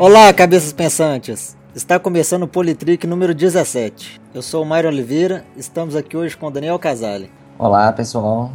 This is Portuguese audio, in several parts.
Olá, cabeças pensantes! Está começando o Politrick número 17. Eu sou o Mário Oliveira, estamos aqui hoje com o Daniel Casale. Olá, pessoal.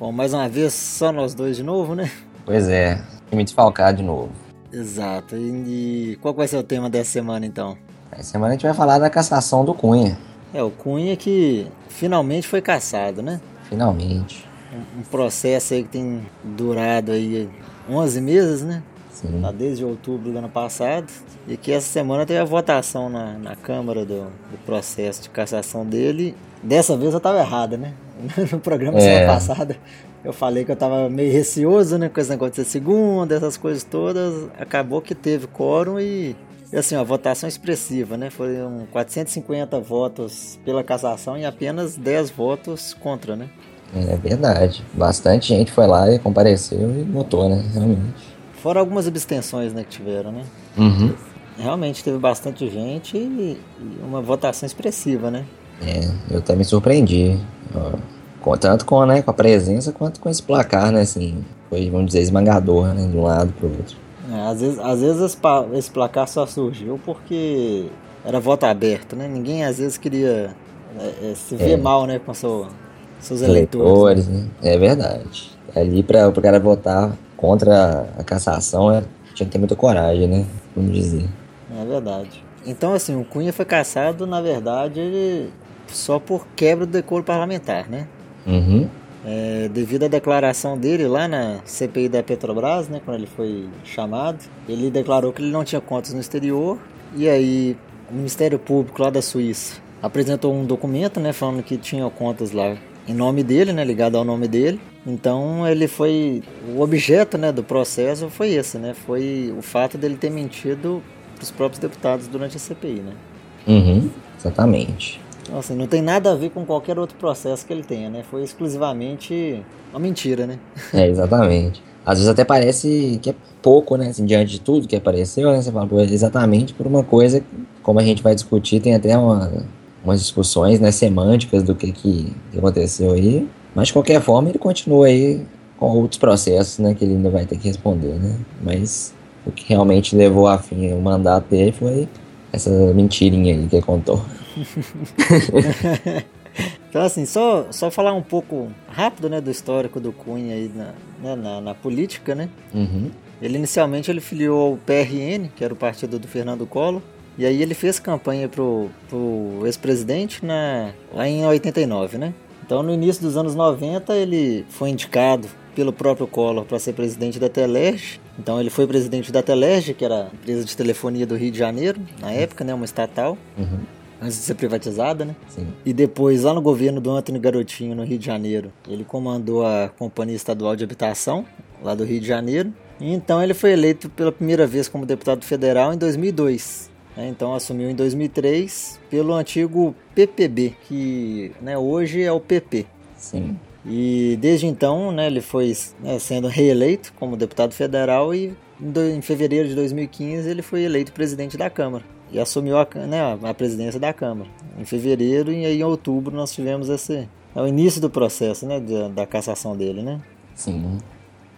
Bom, mais uma vez, só nós dois de novo, né? Pois é, me desfalcar de novo. Exato. E, qual vai ser o tema dessa semana, então? Essa semana a gente vai falar da cassação do Cunha. É, o Cunha que finalmente foi cassado, né? Finalmente. Um, um processo aí que tem durado aí 11 meses, né? Sim. Tá desde outubro do ano passado. E que essa semana teve a votação na, na Câmara do, do processo de cassação dele. Dessa vez eu tava errada, né? No programa É. semana passada eu falei que eu tava meio receoso, né? Com esse negócio de ser segunda, essas coisas todas. Acabou que teve quórum e, e assim, a votação expressiva, né? Foram 450 votos pela cassação e apenas 10 votos contra, né? É verdade. Bastante gente foi lá e compareceu e votou, né? Realmente. Fora algumas abstenções, né, que tiveram, né? Uhum. Realmente teve bastante gente e e uma votação expressiva, né? É, eu até me surpreendi. ó, tanto com, né, com a presença quanto com esse placar, né? Assim, foi, vamos dizer, esmagador, né? De um lado pro outro. É, às vezes, às vezes esse, placar só surgiu porque era voto aberto, né? Ninguém às vezes queria é, é, se ver É. mal, né, com seu, seus eleitores. Eleitores, né? É verdade. Ali para o cara votar contra a cassação, é, tinha que ter muita coragem, né? Vamos dizer. É verdade. Então, assim, o Cunha foi caçado, na verdade, ele- só por quebra do decoro parlamentar, né? Uhum. É, devido à declaração dele lá na CPI da Petrobras, né, quando ele foi chamado, ele declarou que ele não tinha contas no exterior e aí o Ministério Público lá da Suíça apresentou um documento, né, falando que tinha contas lá em nome dele, né, ligado ao nome dele. Então ele foi o objeto, né, do processo foi esse, né, foi o fato dele ter mentido para os próprios deputados durante a CPI, né. Uhum. Exatamente. Então, assim, não tem nada a ver com qualquer outro processo que ele tenha, né? Foi exclusivamente uma mentira, né? É, exatamente. Às vezes até parece que é pouco, né? Assim, diante de tudo que apareceu, né? Você fala, pô, exatamente por uma coisa, como a gente vai discutir, tem até uma, umas discussões, né, semânticas do que, que, aconteceu aí. Mas de qualquer forma, ele continua aí com outros processos, né? Que ele ainda vai ter que responder, né? Mas o que realmente levou a fim o mandato dele foi essa mentirinha aí que ele contou. Então, assim, só, só falar um pouco rápido, né, do histórico do Cunha aí na, né, na, na política, né? Uhum. Ele inicialmente ele filiou ao PRN, que era o partido do Fernando Collor, e aí ele fez campanha pro, pro ex-presidente na, lá em 89, né? Então no início dos anos 90 ele foi indicado pelo próprio Collor para ser presidente da Telerge. Então ele foi presidente da Telerge, que era a empresa de telefonia do Rio de Janeiro, na época, né, uma estatal, Uhum. antes de ser privatizada, né? Sim. E depois, lá no governo do Antônio Garotinho, no Rio de Janeiro, ele comandou a Companhia Estadual de Habitação, lá do Rio de Janeiro. E então ele foi eleito pela primeira vez como deputado federal em 2002. Né? Então assumiu em 2003 pelo antigo PPB, que né, hoje é o PP. Sim. E desde então, né, ele foi né, sendo reeleito como deputado federal e em, fevereiro de 2015 ele foi eleito presidente da Câmara e assumiu a, né, a presidência da Câmara. Em fevereiro e aí em outubro nós tivemos esse é o início do processo, né, da, da cassação dele, né? Sim.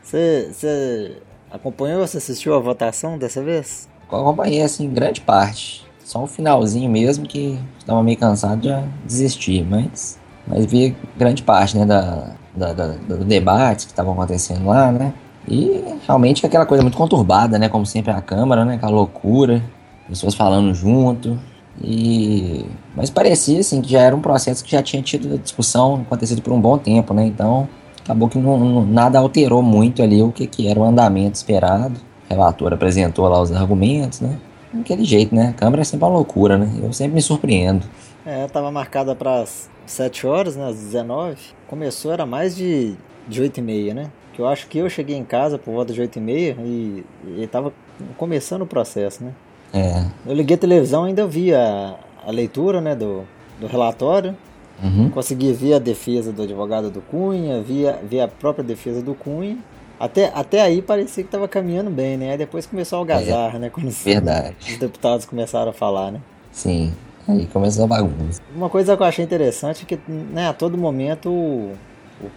Você você acompanhou, você assistiu a votação dessa vez? Acompanhei assim grande parte. Só o finalzinho mesmo que estava meio cansado de desistir, mas, mas vi grande parte né, da, da, da- do debate que estavam acontecendo lá, né? E realmente aquela coisa muito conturbada, né? Como sempre a Câmara, né? Aquela loucura, pessoas falando junto. E mas parecia assim que já era um processo que já tinha tido discussão acontecido por um bom tempo, né? Então acabou que não, não- nada alterou muito ali o que, que era o andamento esperado. Relator apresentou lá os argumentos, né? Daquele jeito, né? A Câmara é sempre uma loucura, né? Eu sempre me surpreendo. É, estava marcada para as 7 horas, né, às 19. Começou, era mais de, de 8 e meia, né? Que eu acho que eu cheguei em casa por volta de 8 e meia e, e tava começando o processo, né? É. Eu liguei a televisão e ainda vi a, a leitura, né, do, do relatório. Uhum. Consegui ver a defesa do advogado do Cunha, vi a, vi a própria defesa do Cunha. Até, até aí parecia que estava caminhando bem, né? Aí depois começou a algazarra, né? Quando os, Verdade. os deputados começaram a falar, né? Sim. Aí começou a bagunça. Uma coisa que eu achei interessante é que, né, a todo momento o,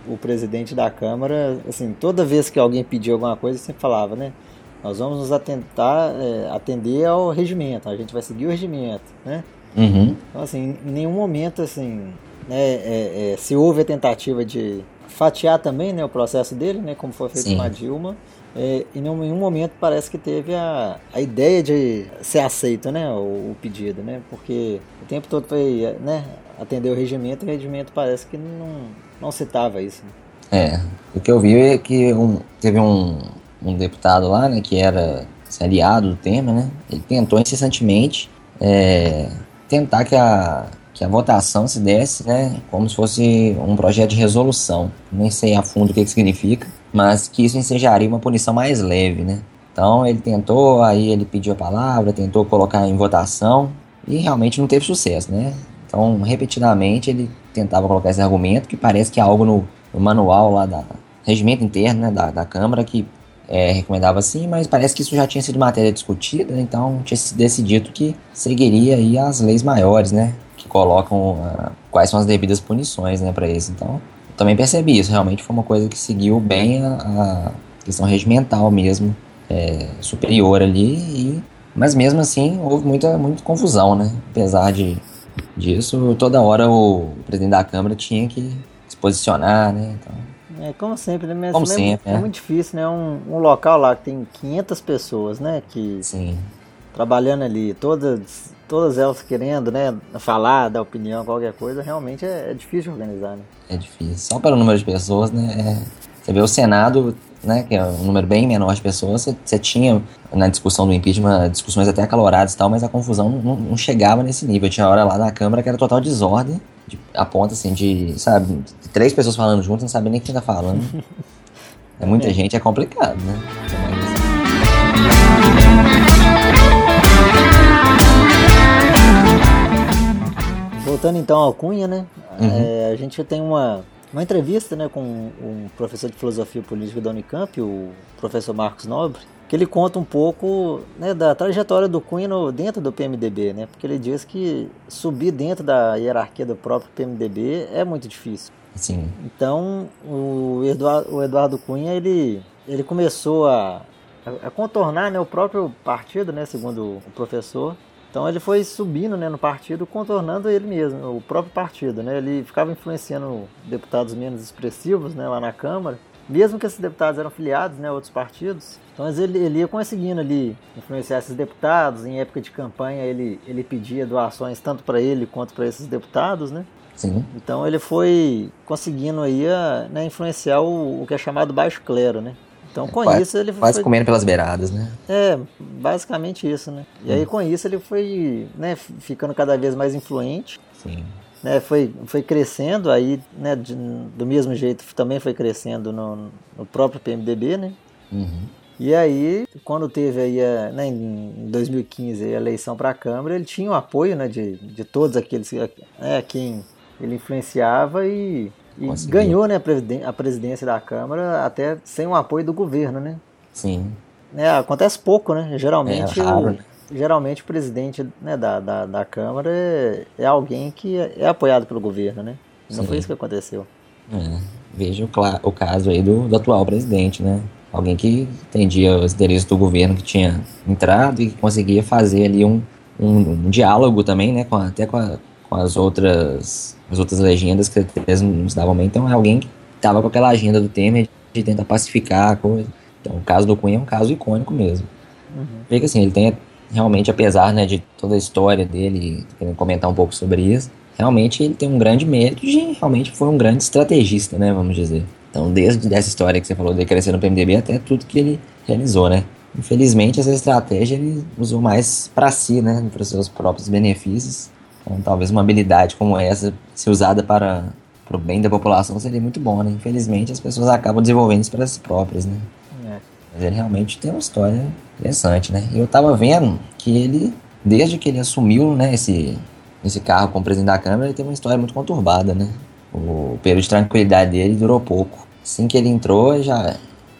o, o presidente da Câmara, assim, toda vez que alguém pedia alguma coisa, ele sempre falava, né? nós vamos nos atentar, é, atender ao regimento, a gente vai seguir o regimento, né? Uhum. Então, assim, em nenhum momento, assim, né, é, é, se houve a tentativa de fatiar também, né, o processo dele, né, como foi feito Sim. com a Dilma, é, em nenhum momento parece que teve a, a ideia de ser aceito, né, o, o pedido, né, porque o tempo todo foi, né, atender o regimento, e o regimento parece que não, não citava isso. né. É, o que eu vi é que um- teve um, um deputado lá, né, que era assim, aliado do Temer, né, ele tentou incessantemente é, tentar que a, que a votação se desse, né, como se fosse um projeto de resolução. Nem sei a fundo o que, que significa, mas que isso ensejaria uma punição mais leve, né. Então ele tentou, aí ele pediu a palavra, tentou colocar em votação e realmente não teve sucesso, né. Então, repetidamente, ele tentava colocar esse argumento, que parece que é algo no, no manual lá da regimento interno né, da, da Câmara, que é, recomendava assim, mas parece que isso já tinha sido matéria discutida, então tinha se decidido que seguiria aí as leis maiores, né, que colocam ah, quais são as devidas punições, né, para isso. Então, também percebi isso, realmente foi uma coisa que seguiu bem a, a questão regimental mesmo, é, superior ali, e, mas mesmo assim houve muita, muita confusão, né, apesar de disso, toda hora o presidente da Câmara tinha que se posicionar, né, então... É, como sempre, né, mas Como é, sempre, é né? muito difícil, né, um, um local lá que tem 500 pessoas, né, que Sim, trabalhando ali, todas, todas elas querendo, né, falar, dar opinião, qualquer coisa, realmente é, é difícil organizar, né. é difícil. Só pelo número de pessoas, né? é- você vê o Senado, né? Que é um número bem menor de pessoas. Você, você tinha na discussão do impeachment discussões até acaloradas e tal, mas a confusão não, não chegava nesse nível. Tinha hora lá na Câmara que era total desordem, de, a ponto assim de, sabe, três pessoas falando juntas, não sabia nem quem tá falando. É muita É. gente, é complicado, né? Voltando então ao Cunha, né, Uhum. é, a gente tem uma, uma entrevista, né, com um professor de filosofia política da Unicamp, o professor Marcos Nobre, que ele conta um pouco né, da trajetória do Cunha no- dentro do PMDB, né, porque ele diz que subir dentro da hierarquia do próprio PMDB é muito difícil. Assim, Então, o Eduardo, o Eduardo Cunha, ele, ele começou a, a- a contornar né, o próprio partido, né, segundo o professor. Então, ele foi subindo né, no partido, contornando ele mesmo, o próprio partido. Né? Ele ficava influenciando deputados menos expressivos né, lá na Câmara, mesmo que esses deputados eram filiados né, a outros partidos. Então, ele, ele ia conseguindo ali influenciar esses deputados. Em época de campanha, ele, ele pedia doações tanto para ele quanto para esses deputados, né? sim, Então ele foi conseguindo aí a, né, influenciar o, o que é chamado baixo clero, né? Então com quase- isso ele quase foi, comendo pelas beiradas, né? é basicamente isso, né? E aí com isso ele foi né, ficando cada vez mais influente, Sim, né? Foi, foi crescendo aí, né? de- do mesmo jeito também foi crescendo no, no próprio PMDB, né? uhum. E aí, quando teve aí a, né, em 2015 a eleição para a Câmara, ele tinha o apoio né, de, de todos aqueles que- né, a quem ele influenciava e, e Conseguiu. ganhou né, a, presidência da Câmara até sem o apoio do governo. Né? sim, É, acontece pouco, né? Geralmente, É raro, o, né? geralmente o presidente né, da, da, da Câmara é, é alguém que é, é apoiado pelo governo, né? Não Sim. foi isso que aconteceu. É, veja o, o caso aí do, do atual presidente, né? Alguém que entendia os interesses do governo que tinha entrado e que conseguia fazer ali um, um, um diálogo também, né? Com até com, a- com as outras as outras legendas que eles não se davam bem. Então é alguém que estava com aquela agenda do Temer de tentar pacificar a coisa. Então o caso do Cunha é um caso icônico mesmo. Uhum. Assim, ele tem realmente, apesar né, de toda a história dele, querendo comentar um pouco sobre isso, realmente ele tem um grande mérito de realmente foi um grande estrategista, né, vamos dizer. Então, desde essa história que você falou de crescer no PMDB até tudo que ele realizou, né. Infelizmente, essa estratégia ele usou mais para si, né, para os seus próprios benefícios. Então, talvez uma habilidade como essa, se usada para o bem da população, seria muito bom, né. Infelizmente, as pessoas acabam desenvolvendo isso para si próprias, né. É. Mas ele realmente tem uma história interessante, né? E eu tava vendo que ele, desde que ele assumiu, né, esse, esse carro como presidente da Câmara, ele teve uma história muito conturbada, né? O período de tranquilidade dele durou pouco. Assim que ele entrou, já,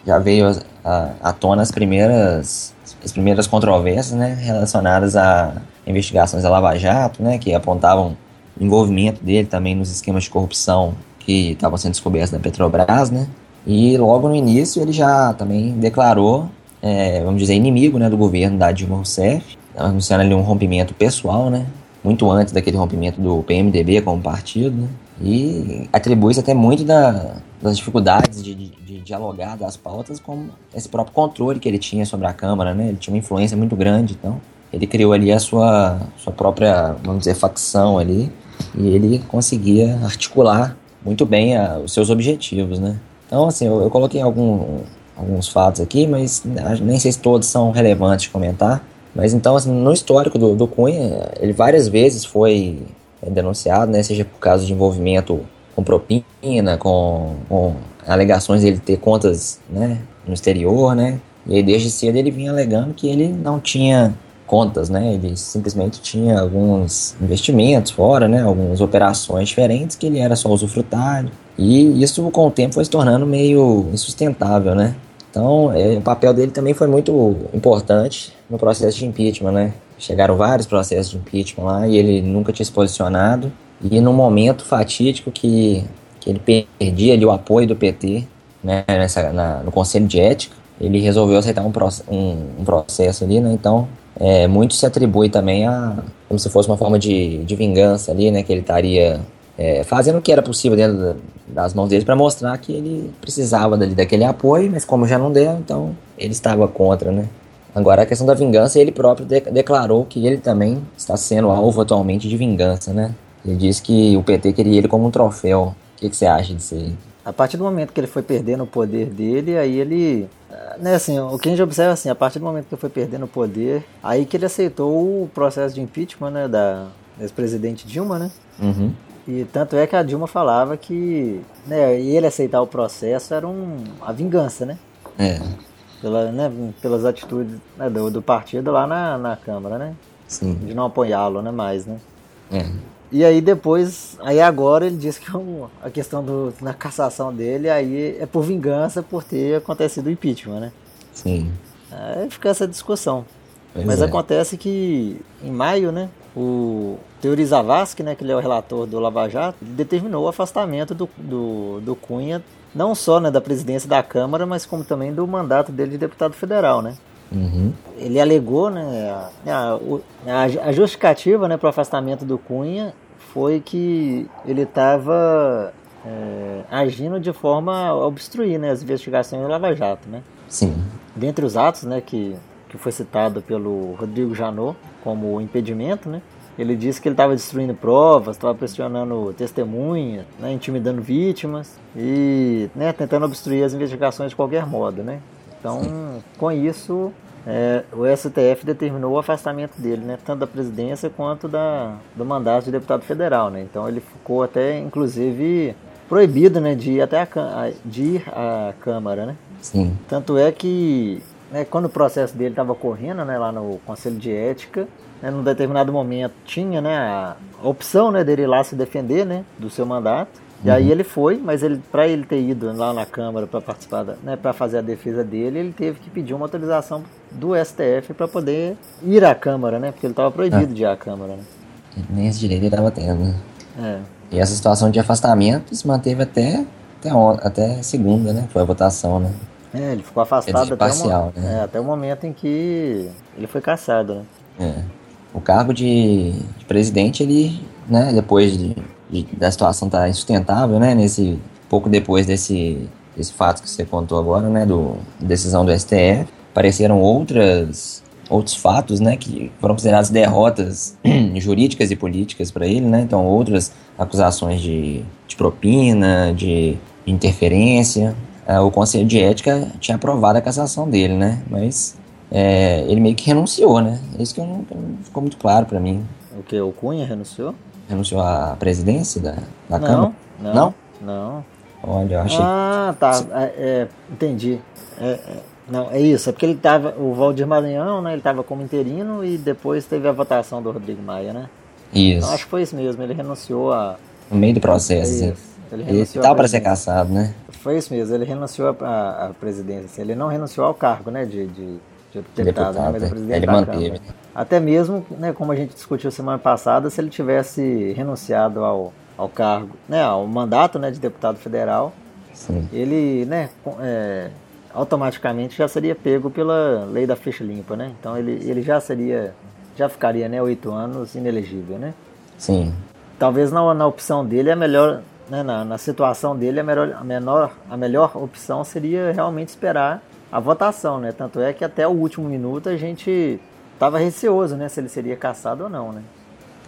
já veio a- à tona as primeiras, as primeiras controvérsias, né? Relacionadas a investigações da Lava Jato, né? Que apontavam envolvimento dele também nos esquemas de corrupção que estavam sendo descobertos da Petrobras, né? E logo no início ele já também declarou é, vamos dizer, inimigo né, do governo da Dilma Rousseff, anunciando ali um rompimento pessoal, né? Muito antes daquele rompimento do PMDB como partido, né? E atribui-se até muito da, das dificuldades de, de, de, dialogar das pautas com esse próprio controle que ele tinha sobre a Câmara, né? Ele tinha uma influência muito grande, então ele criou ali a sua, sua própria, vamos dizer, facção ali e ele conseguia articular muito bem a, os seus objetivos, né? Então, assim, eu, eu coloquei algum, alguns fatos aqui, mas nem sei se todos são relevantes de comentar. Mas então, assim, no histórico do, do Cunha, ele várias vezes foi denunciado, né? Seja por causa de envolvimento com propina, com, com alegações de ele ter contas né, no exterior, né? E aí, desde cedo ele vinha alegando que ele não tinha contas, né? Ele simplesmente tinha alguns investimentos fora, né? Algumas operações diferentes que ele era só usufrutário. E isso com o tempo foi se tornando meio insustentável, né? Então, é, o papel dele também foi muito importante no processo de impeachment, né? Chegaram vários processos de impeachment lá e ele nunca tinha se posicionado. E no momento fatídico que, que ele perdia ali o apoio do PT né, nessa, na, no Conselho de Ética, ele resolveu aceitar um, um, um processo ali, né? Então, é, muito se atribui também a como se fosse uma forma de, de vingança ali, né? Que ele estaria é, fazendo o que era possível dentro das mãos dele para mostrar que ele precisava dali, daquele apoio, mas como já não deu, então ele estava contra, né? Agora a questão da vingança, ele próprio de declarou que ele também está sendo alvo atualmente de vingança, né? Ele disse que o PT queria ele como um troféu. O que, que você acha disso aí? A partir do momento que ele foi perdendo o poder dele, aí ele. Né, assim, o que a gente observa assim, a partir do momento que ele foi perdendo o poder, aí que ele aceitou o processo de impeachment, né, da ex-presidente Dilma, né? Uhum. E tanto é que a Dilma falava que né, ele aceitar o processo era um, a vingança, né? É. Pela, né, pelas atitudes né, do, do partido lá na, na Câmara, né? Sim. De não apoiá-lo, né, mais, né? É. E aí depois, aí agora ele diz que a questão do, na cassação dele aí é por vingança por ter acontecido o impeachment, né? Sim. Aí fica essa discussão. Pois Mas é. acontece que em maio, né, o Teori Zavascki, né, que ele é o relator do Lava Jato, determinou o afastamento do, do, do Cunha, não só né, da presidência da Câmara, mas como também do mandato dele de deputado federal, né? Uhum. Ele alegou, né, a, a, a justificativa né, para o afastamento do Cunha foi que ele estava é, agindo de forma a obstruir né, as investigações do Lava Jato, né? Sim. Dentre os atos, né, que, que foi citado pelo Rodrigo Janot como impedimento, né? Ele disse que ele estava destruindo provas, estava pressionando testemunhas, né, intimidando vítimas e né, tentando obstruir as investigações de qualquer modo, né? Então, com isso, é, o STF determinou o afastamento dele, né, tanto da presidência quanto da, do mandato de deputado federal, né? Então ele ficou até, inclusive, proibido, né, de ir até a, de ir à Câmara, né? Sim. Tanto é que, né, quando o processo dele estava correndo, né, lá no Conselho de Ética, né, num determinado momento tinha, né, a, opção, né, dele ir lá se defender, né, do seu mandato. E aí ele foi, mas ele, para ele ter ido lá na Câmara para participar, da, né, para fazer a defesa dele, ele teve que pedir uma autorização do STF para poder ir à Câmara, né, porque ele estava proibido de ir à Câmara, né. Nem esse direito ele estava tendo, né? É. E essa situação de afastamento se manteve até, até, até segunda, né? Foi a votação, né? É, ele ficou afastado até, o, parcial, mo- né? é, até o momento em que ele foi caçado, né. É. O cargo de, de presidente, ele, né, depois de, de- da situação estar insustentável, né, nesse, pouco depois desse, desse fato que você contou agora, né, do decisão do STF, apareceram outras, outros fatos, né, que foram considerados derrotas jurídicas e políticas para ele, né, então outras acusações de, de propina, de interferência, Ah, o Conselho de Ética tinha aprovado a cassação dele, né, mas é, ele meio que renunciou, né? Isso que não, que não ficou muito claro pra mim. O que? O Cunha renunciou? Renunciou à presidência da, da não, Câmara? não, Não? não. Olha, eu achei. Ah, tá. É, é, entendi. É, é, não, é isso. É porque ele tava. O Valdir Maranhão, né? Ele tava como interino e depois teve a votação do Rodrigo Maia, né? Isso. Então, acho que foi isso mesmo. Ele renunciou a. No meio do É processo. isso. Ele Ele tava à pra ser caçado, né? Foi isso mesmo. Ele renunciou à presidência. Ele não renunciou ao cargo, né? De, de, de deputado, né? Mas é. presidência Ele da manteve. Câmara. Até mesmo, né? Como a gente discutiu semana passada, se ele tivesse renunciado ao, ao cargo, né? Ao mandato, né? De deputado federal. Sim. ele, né, é, automaticamente já seria pego pela lei da ficha limpa, né? Então ele, ele já seria, já ficaria, né, oito anos inelegível, né? Sim. Talvez na, na opção dele é melhor, né, na, na situação dele a melhor, a menor, a melhor opção seria realmente esperar a votação, né? Tanto é que até o último minuto a gente estava receoso, né, se ele seria caçado ou não, né?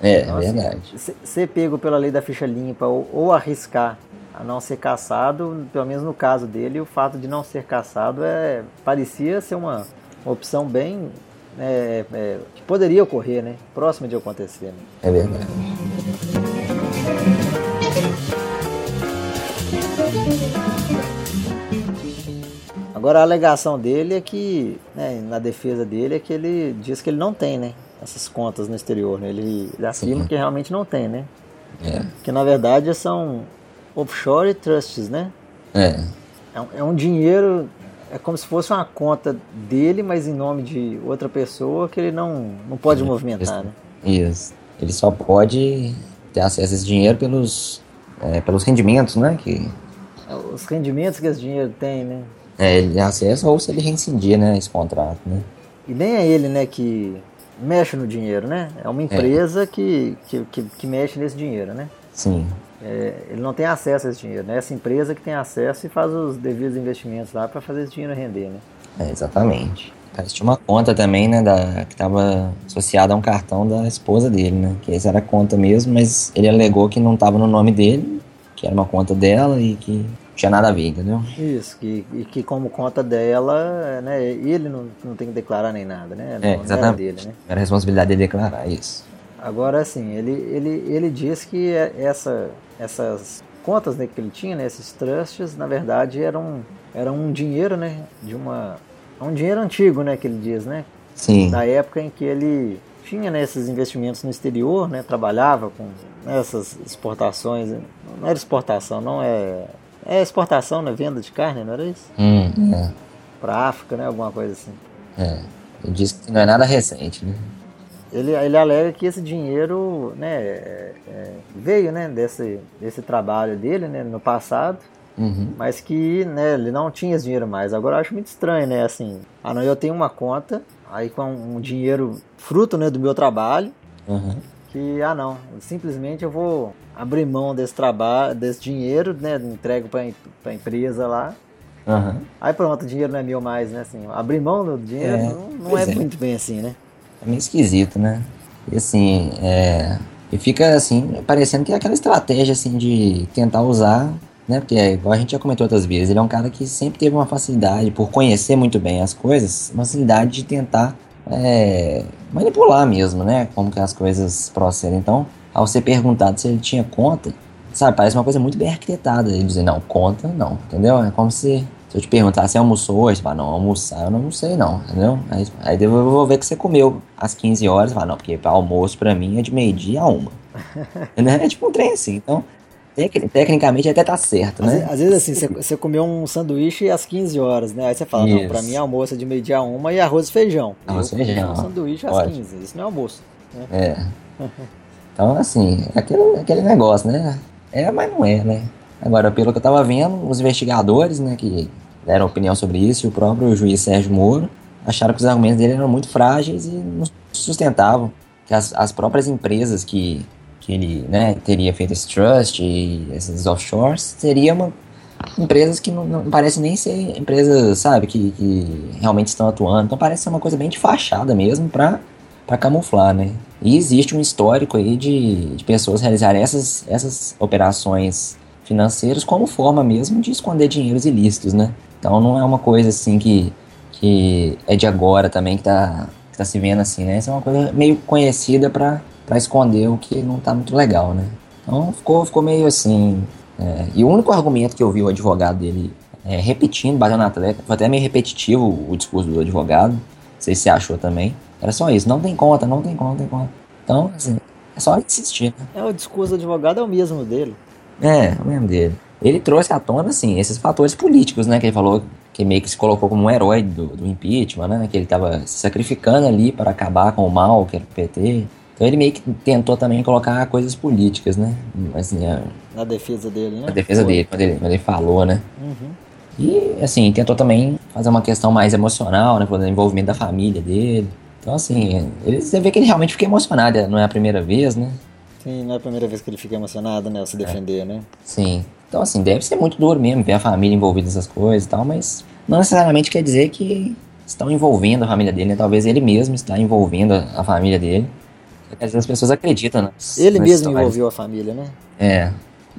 É, então, é verdade. Assim, ser pego pela lei da ficha limpa ou, ou arriscar a não ser caçado, pelo menos no caso dele, o fato de não ser caçado é, parecia ser uma, opção bem é, é, que poderia ocorrer, né? Próxima de acontecer. Né? É verdade. Agora a alegação dele é que, né, na defesa dele, é que ele diz que ele não tem, né? Essas contas no exterior, né? Ele, ele afirma Sim. que realmente não tem, né? É. Que na verdade são offshore trusts, né? É. É um, é um dinheiro, é como se fosse uma conta dele, mas em nome de outra pessoa que ele não, não pode é, movimentar, isso, né? Isso. Ele só pode ter acesso a esse dinheiro pelos, é, pelos rendimentos, né? Que... É, os rendimentos que esse dinheiro tem, né? É, ele acessa ou se ele reincidir, né, esse contrato, né? E nem é ele, né, que mexe no dinheiro, né? É uma é. empresa é. Que, que, que, que mexe nesse dinheiro, né? Sim é, ele não tem acesso a esse dinheiro, né? Essa empresa que tem acesso e faz os devidos investimentos lá para fazer esse dinheiro render, né? É, exatamente. Tinha uma conta também, né, da, que estava associada a um cartão da esposa dele, né? Que essa era a conta mesmo, mas ele alegou que não estava no nome dele, que era uma conta dela e que tinha nada a ver, entendeu? Isso, que, e que como conta dela, né, ele não, não tem que declarar nem nada, né? Não, é, exatamente. Era, dele, né? era a responsabilidade dele declarar isso. Agora, assim, ele, ele, ele diz que é essa essas contas né, que ele tinha, né, esses trusts, na verdade eram, eram um dinheiro, né, de uma um dinheiro antigo, né, que ele diz, né, Sim. da época em que ele tinha né, esses investimentos no exterior, né, trabalhava com essas exportações, não era exportação, não é é exportação, né, venda de carne, não era isso? Hum, é. Para África, né, alguma coisa assim. É. Ele disse que não é nada recente, né? ele, ele alega que esse dinheiro né, é, é, veio né, desse, desse trabalho dele né, no passado, uhum. mas que né, ele não tinha esse dinheiro mais. Agora eu acho muito estranho, né? Assim, ah, não, eu tenho uma conta, aí com um dinheiro fruto né, do meu trabalho, uhum. que, ah, não, simplesmente eu vou abrir mão desse trabalho, desse dinheiro, né, entrego para a empresa lá. Uhum. Aí pronto, o dinheiro não é meu mais, né? Assim, abrir mão do dinheiro é, não, não é, é muito bem assim, né? É meio esquisito, né? E assim, é... E fica assim, parecendo que é aquela estratégia assim de tentar usar, né? Porque é, igual a gente já comentou outras vezes, ele é um cara que sempre teve uma facilidade, por conhecer muito bem as coisas, uma facilidade de tentar é, manipular mesmo, né? Como que as coisas procedem. Então, ao ser perguntado se ele tinha conta, sabe, parece uma coisa muito bem arquitetada. Ele dizer, não, conta não, entendeu? É como se se eu te perguntar, você almoçou hoje? Fala, não, almoçar eu não almocei não, entendeu? Aí, aí eu vou ver que você comeu às 15 horas. Fala, não, porque almoço pra mim é de meio-dia a uma. né? É tipo um trem assim, então... Tecnicamente até tá certo, né? Às, às vezes assim, você, você comeu um sanduíche às 15 horas, né? Aí você fala, isso. não, pra mim almoço é de meio-dia a uma e arroz e feijão. Arroz e feijão. Um sanduíche às 15, isso não é almoço. Né? É. Então, assim, aquele, aquele negócio, né? É, mas não é, né? Agora, pelo que eu tava vendo, os investigadores, né, que deram opinião sobre isso, e o próprio juiz Sérgio Moro acharam que os argumentos dele eram muito frágeis e não sustentavam. Que as, as próprias empresas que, que ele né, teria feito esse trust e esses offshores seriam empresas que não, não parecem nem ser empresas, sabe, que, que realmente estão atuando. Então parece ser uma coisa bem de fachada mesmo para para camuflar, né? E existe um histórico aí de, de pessoas realizarem essas, essas operações financeiras como forma mesmo de esconder dinheiros ilícitos, né? Então não é uma coisa assim que, que é de agora também que tá, que tá se vendo assim, né? Isso é uma coisa meio conhecida para esconder o que não tá muito legal, né? Então ficou, ficou meio assim. É, e o único argumento que eu vi o advogado dele é, repetindo, batendo na atleta, foi até meio repetitivo o discurso do advogado, não sei se achou também. Era só isso, não tem conta, não tem conta, não tem conta. Então, assim, é só insistir. Né? É, o discurso do advogado é o mesmo dele. É, é o mesmo dele ele trouxe à tona, assim, esses fatores políticos, né? Que ele falou que meio que se colocou como um herói do, do impeachment, né? Que ele estava se sacrificando ali para acabar com o mal, que era o PT. Então ele meio que tentou também colocar coisas políticas, né? Assim, Na defesa dele, né? Na defesa Foi. dele, quando ele, quando ele falou, né? Uhum. E, assim, tentou também fazer uma questão mais emocional, né? O envolvimento da família dele. Então, assim, ele, você vê que ele realmente fica emocionado, não é a primeira vez, né? Sim, não é a primeira vez que ele fica emocionado, né? Ao se defender, é. né? Sim. Então, assim, deve ser muito duro mesmo ver a família envolvida nessas coisas e tal, mas não necessariamente quer dizer que estão envolvendo a família dele, né? Talvez ele mesmo está envolvendo a família dele. Às vezes as pessoas acreditam, né? Ele mesmo envolveu a família, né? É.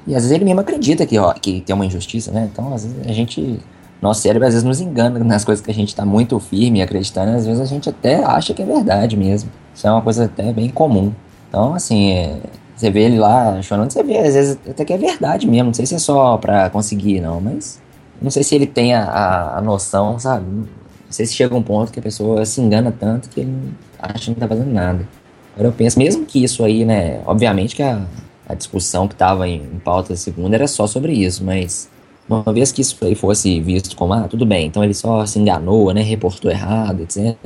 E às vezes ele mesmo acredita que, ó, que tem uma injustiça, né? Então, às vezes a gente. Nosso cérebro às vezes nos engana nas coisas que a gente está muito firme acreditando, às vezes a gente até acha que é verdade mesmo. Isso é uma coisa até bem comum. Então, assim, é, você vê ele lá chorando, você vê, às vezes até que é verdade mesmo. Não sei se é só pra conseguir, não, mas. Não sei se ele tem a, a, a noção, sabe? Não sei se chega um ponto que a pessoa se engana tanto que ele acha que não tá fazendo nada. Agora eu penso, mesmo que isso aí, né? Obviamente que a, a discussão que estava em, em pauta segunda era só sobre isso, mas uma vez que isso aí fosse visto como, ah, tudo bem, então ele só se enganou, né? Reportou errado, etc.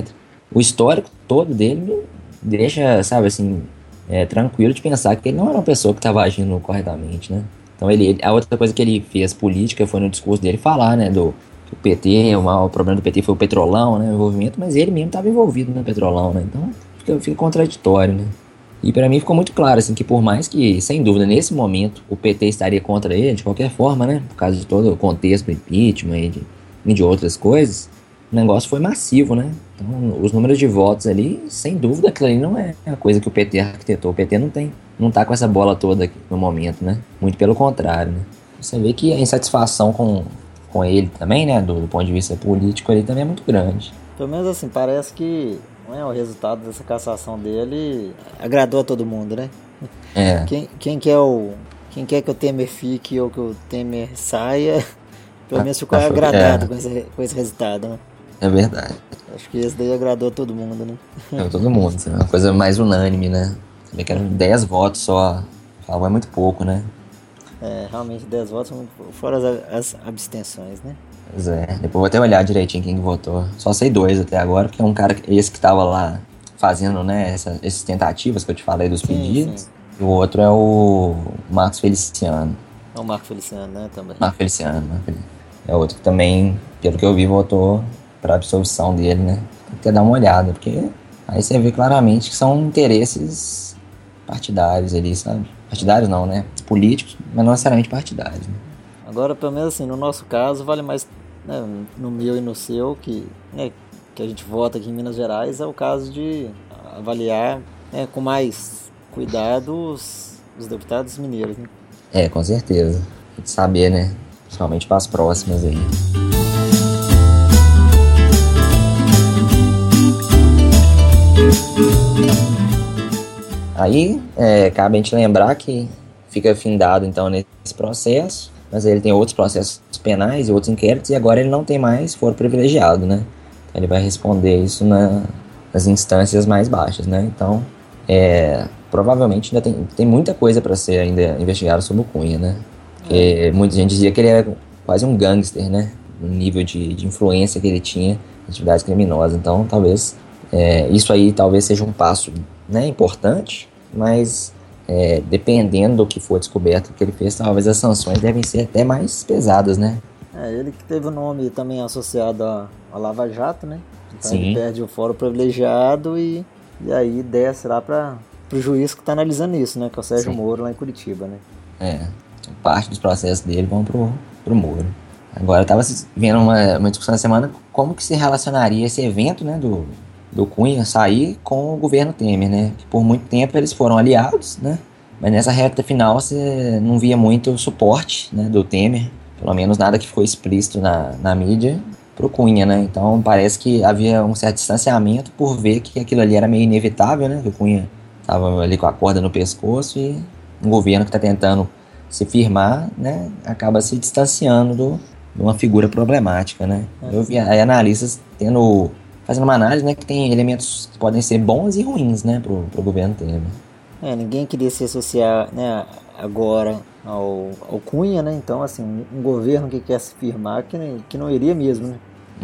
O histórico todo dele deixa, sabe, assim, é, tranquilo de pensar que ele não era uma pessoa que estava agindo corretamente, né? Então ele, a outra coisa que ele fez política foi no discurso dele falar, né, do o PT, o, maior, problema do PT foi o petrolão, né, o envolvimento, mas ele mesmo estava envolvido no petrolão, né? Então fica, fica contraditório, né? E para mim ficou muito claro, assim, que por mais que, sem dúvida, nesse momento o PT estaria contra ele, de qualquer forma, né? Por causa de todo o contexto do impeachment e de, e de outras coisas, o negócio foi massivo, né? Então, os números de votos ali, sem dúvida, aquilo ali não é a coisa que o PT arquitetou. O PT não tem, não tá com essa bola toda aqui no momento, né? Muito pelo contrário, né? Você vê que a insatisfação com, com ele também, né? Do, do ponto de vista político, ele também é muito grande. Pelo menos assim, parece que né, o resultado dessa cassação dele agradou a todo mundo, né? É. Quem, quem quer o quem quer que o Temer fique ou que o Temer saia, pelo menos ficou agradado é. com, esse, com esse resultado, né? É verdade. Acho que esse daí agradou todo mundo, né? É, todo mundo. É uma coisa mais unânime, né? Também que eram 10 votos só. Algo é muito pouco, né? É, realmente 10 votos, fora as, as abstenções, né? Pois é. Depois vou até olhar direitinho quem votou. Só sei dois até agora, porque é um cara, esse que tava lá fazendo, né, essa, essas tentativas que eu te falei dos sim, pedidos. Sim. E o outro é o Marcos Feliciano. É o Marcos Feliciano, né, também. Marcos Feliciano, né? É outro que também, pelo que eu vi, votou para absolvição dele, né? Tem que dar uma olhada, porque aí você vê claramente que são interesses partidários ali, sabe? Partidários não, né? Políticos, mas não necessariamente partidários. Né? Agora, pelo menos assim, no nosso caso, vale mais né, no meu e no seu, que, né, que a gente vota aqui em Minas Gerais, é o caso de avaliar né, com mais cuidado os, os deputados mineiros. Né? É, com certeza. Tem que saber, né? Principalmente para as próximas aí. Aí, é, cabe a gente lembrar que fica findado, então, nesse processo, mas ele tem outros processos penais e outros inquéritos, e agora ele não tem mais foro privilegiado, né? Então, ele vai responder isso na, nas instâncias mais baixas, né? Então, é, provavelmente ainda tem, tem muita coisa para ser ainda investigada sobre o Cunha, né? Porque muita gente dizia que ele era quase um gangster, né? O nível de, de influência que ele tinha em atividades criminosas. Então, talvez é, isso aí talvez seja um passo né, importante, mas é, dependendo do que for descoberto que ele fez, talvez as sanções devem ser até mais pesadas, né? É, ele que teve o nome também associado a, a Lava Jato, né? Então Sim. ele perde o fórum privilegiado e, e aí desce lá para o juiz que está analisando isso, né? Que é o Sérgio Sim. Moro lá em Curitiba, né? É, parte dos processos dele vão pro, pro Moro. Agora eu tava vendo uma, uma discussão na semana como que se relacionaria esse evento, né, do, do Cunha sair com o governo Temer, né? Por muito tempo eles foram aliados, né? Mas nessa reta final você não via muito suporte né, do Temer, pelo menos nada que ficou explícito na, na mídia, pro Cunha, né? Então parece que havia um certo distanciamento por ver que aquilo ali era meio inevitável, né? Que o Cunha estava ali com a corda no pescoço e um governo que está tentando se firmar, né? Acaba se distanciando do, de uma figura problemática, né? Eu vi analistas tendo fazendo uma análise, né, que tem elementos que podem ser bons e ruins, né, pro, pro governo Temer. É, ninguém queria se associar, né, agora ao, ao Cunha, né, então, assim, um governo que quer se firmar que, que não iria mesmo, né.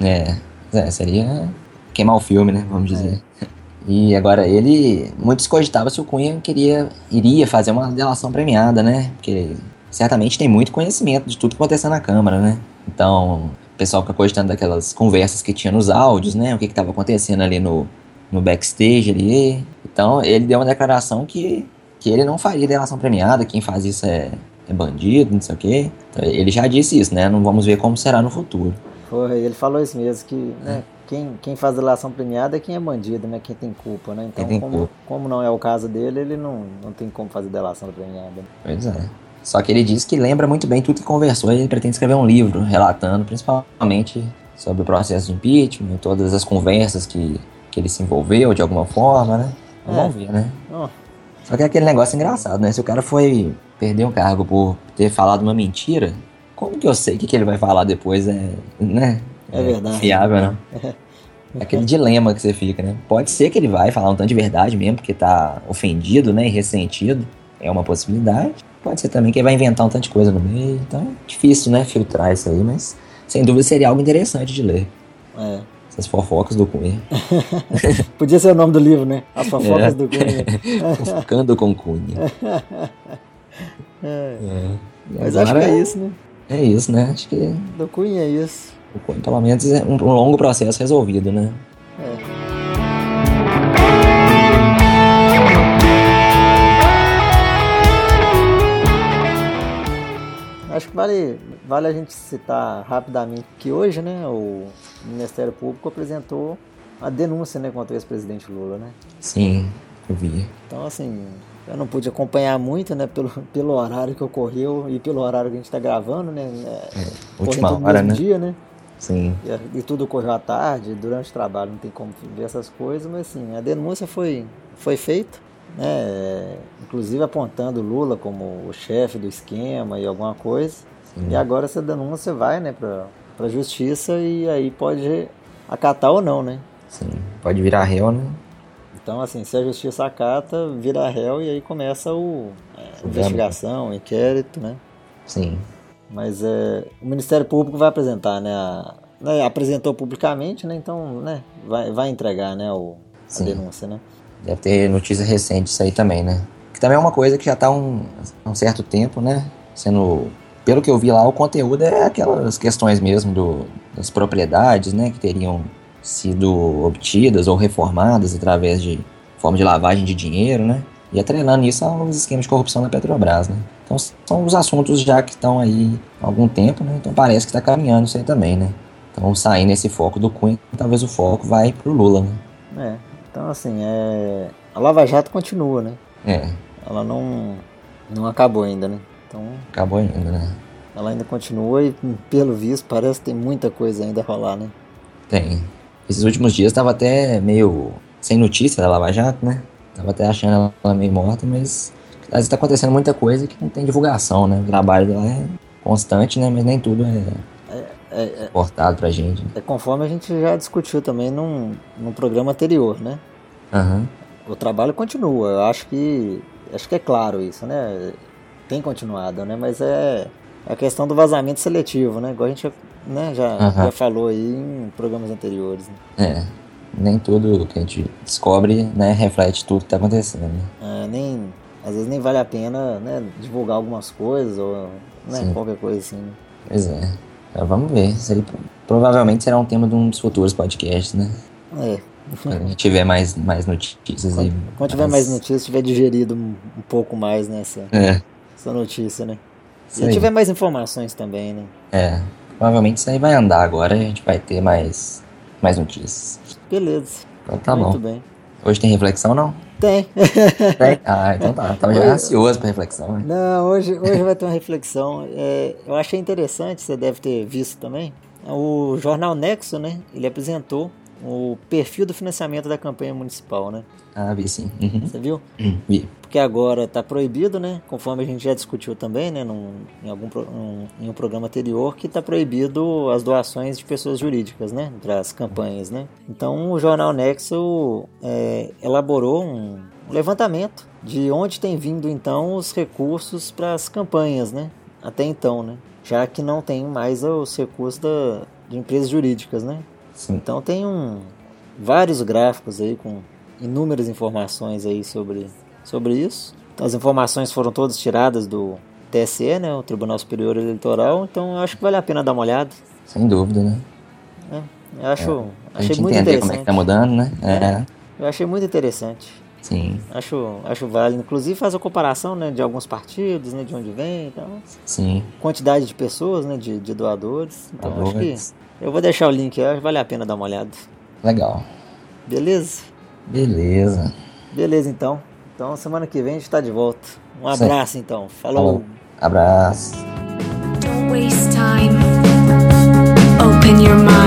É, é seria queimar o filme, né, vamos dizer. É. E agora ele, muitos cogitavam se o Cunha queria, iria fazer uma delação premiada, né, porque certamente tem muito conhecimento de tudo que aconteceu na Câmara, né. Então, pessoal fica cogitando daquelas conversas que tinha nos áudios, né? O que estava acontecendo ali no, no backstage ali. Então, ele deu uma declaração que, que ele não faria delação premiada, quem faz isso é, é bandido, não sei o quê. Então, ele já disse isso, né? Não vamos ver como será no futuro. Foi, ele falou isso mesmo, que né, quem, quem faz delação premiada é quem é bandido, né? Quem tem culpa, né? Então, como, culpa. como não é o caso dele, ele não, não tem como fazer delação premiada. Pois é. Só que ele diz que lembra muito bem tudo que conversou e ele pretende escrever um livro relatando principalmente sobre o processo de impeachment, todas as conversas que, que ele se envolveu de alguma forma, né? É. Vamos ver, né? Oh. Só que é aquele negócio engraçado, né? Se o cara foi perder um cargo por ter falado uma mentira, como que eu sei o que, que ele vai falar depois? É, né? É, é verdade. Fiável, não. É aquele dilema que você fica, né? Pode ser que ele vai falar um tanto de verdade mesmo, porque tá ofendido, né? E ressentido. É uma possibilidade. Pode ser também que ele vai inventar um tanto de coisa no meio. Então é difícil, né? Filtrar isso aí, mas sem dúvida seria algo interessante de ler. É. Essas fofocas do Cunha. Podia ser o nome do livro, né? As fofocas é. do Cunha. Fofocando com Cunha. É. É. Mas Agora, acho que é isso, né? É isso, né? Acho que. Do Cunha é isso. Pelo menos é um longo processo resolvido, né? É. Acho que vale, vale a gente citar rapidamente que hoje, né, o Ministério Público apresentou a denúncia, né, contra o ex-presidente Lula, né? Sim, eu vi. Então, assim, eu não pude acompanhar muito, né, pelo, pelo horário que ocorreu e pelo horário que a gente está gravando, né? É, é última hora, né? dia, né? Sim. E, e, tudo ocorreu à tarde, durante o trabalho, não tem como ver essas coisas, mas assim, a denúncia foi, foi feita, né? inclusive apontando Lula como o chefe do esquema e alguma coisa. Sim. E agora essa denúncia vai né, para a justiça e aí pode acatar ou não, né? Sim, pode virar réu, né? Então, assim, se a justiça acata, vira réu e aí começa o, é, a investigação, o inquérito, né? Sim. Mas é, o Ministério Público vai apresentar, né? A, né apresentou publicamente, né? Então, né? Vai, vai entregar, né? O, a denúncia, né? Deve ter notícia recente isso aí também, né? Que também é uma coisa que já está um, um certo tempo, né? Sendo. Pelo que eu vi lá, o conteúdo é aquelas questões mesmo do, das propriedades, né? Que teriam sido obtidas ou reformadas através de forma de lavagem de dinheiro, né? E atrelando isso aos esquemas de corrupção da Petrobras, né? Então são os assuntos já que estão aí há algum tempo, né? Então parece que está caminhando isso aí também, né? Então saindo esse foco do Cunha, talvez o foco vai pro Lula, né? É. Então, assim, é... a Lava Jato continua, né? É. Ela não, não acabou ainda, né? Então, acabou ainda, né? Ela ainda continua e, pelo visto, parece que tem muita coisa ainda a rolar, né? Tem. Esses últimos dias tava até meio sem notícia da Lava Jato, né? Tava até achando ela meio morta, mas às vezes tá acontecendo muita coisa que não tem divulgação, né? O trabalho dela é constante, né? Mas nem tudo é é, é, portado pra gente. É conforme a gente já discutiu também num, num programa anterior, né? Uhum. O trabalho continua, eu acho que acho que é claro isso, né? Tem continuado, né? Mas é a questão do vazamento seletivo, né? Igual a gente né, já, uhum. já falou aí em programas anteriores. Né? É, nem tudo que a gente descobre né, reflete tudo que está acontecendo. Né? É, nem, às vezes nem vale a pena né, divulgar algumas coisas ou né, qualquer coisa assim. Né? Pois é. Então, vamos ver. Aí provavelmente será um tema de um dos futuros podcasts, né? É. Quando tiver mais, mais notícias quando, aí. Quando tiver mais notícias, tiver digerido um, um pouco mais nessa é. essa notícia, né? Se tiver mais informações também, né? É. Provavelmente isso aí vai andar agora e a gente vai ter mais, mais notícias. Beleza. Então tá Muito bom. bem. Hoje tem reflexão, não? Tem. Tem? Ah, então tá. Tava já ansioso pra reflexão. Né? Não, hoje, hoje vai ter uma reflexão. É, eu achei interessante, você deve ter visto também. O jornal Nexo, né? Ele apresentou o perfil do financiamento da campanha municipal, né? Ah, vi sim. Uhum. Você viu? Uhum, vi. Porque agora está proibido, né? Conforme a gente já discutiu também, né? Num, em, algum, um, em um programa anterior, que está proibido as doações de pessoas jurídicas, né? Para as campanhas, né? Então o jornal Nexo é, elaborou um levantamento de onde tem vindo então os recursos para as campanhas, né? Até então, né? Já que não tem mais os recursos da, de empresas jurídicas, né? Sim. Então tem um, vários gráficos aí com inúmeras informações aí sobre, sobre isso. Então, as informações foram todas tiradas do, TSE, né, o Tribunal Superior Eleitoral, então eu acho que vale a pena dar uma olhada. Sem dúvida, né? É, eu acho, A achei muito interessante. como é que tá mudando, né? É, Eu achei muito interessante. sim, Acho, acho válido. Inclusive faz a comparação né, de alguns partidos, né, de onde vem, então, sim. quantidade de pessoas, né, de, de doadores. Então acho que Doadores. Eu vou deixar o link, aí, vale a pena dar uma olhada. Legal. Beleza? Beleza. Beleza então. Então semana que vem a gente tá de volta. Um abraço então. Falou. Falou. Abraço. Don't waste time. Open your mind.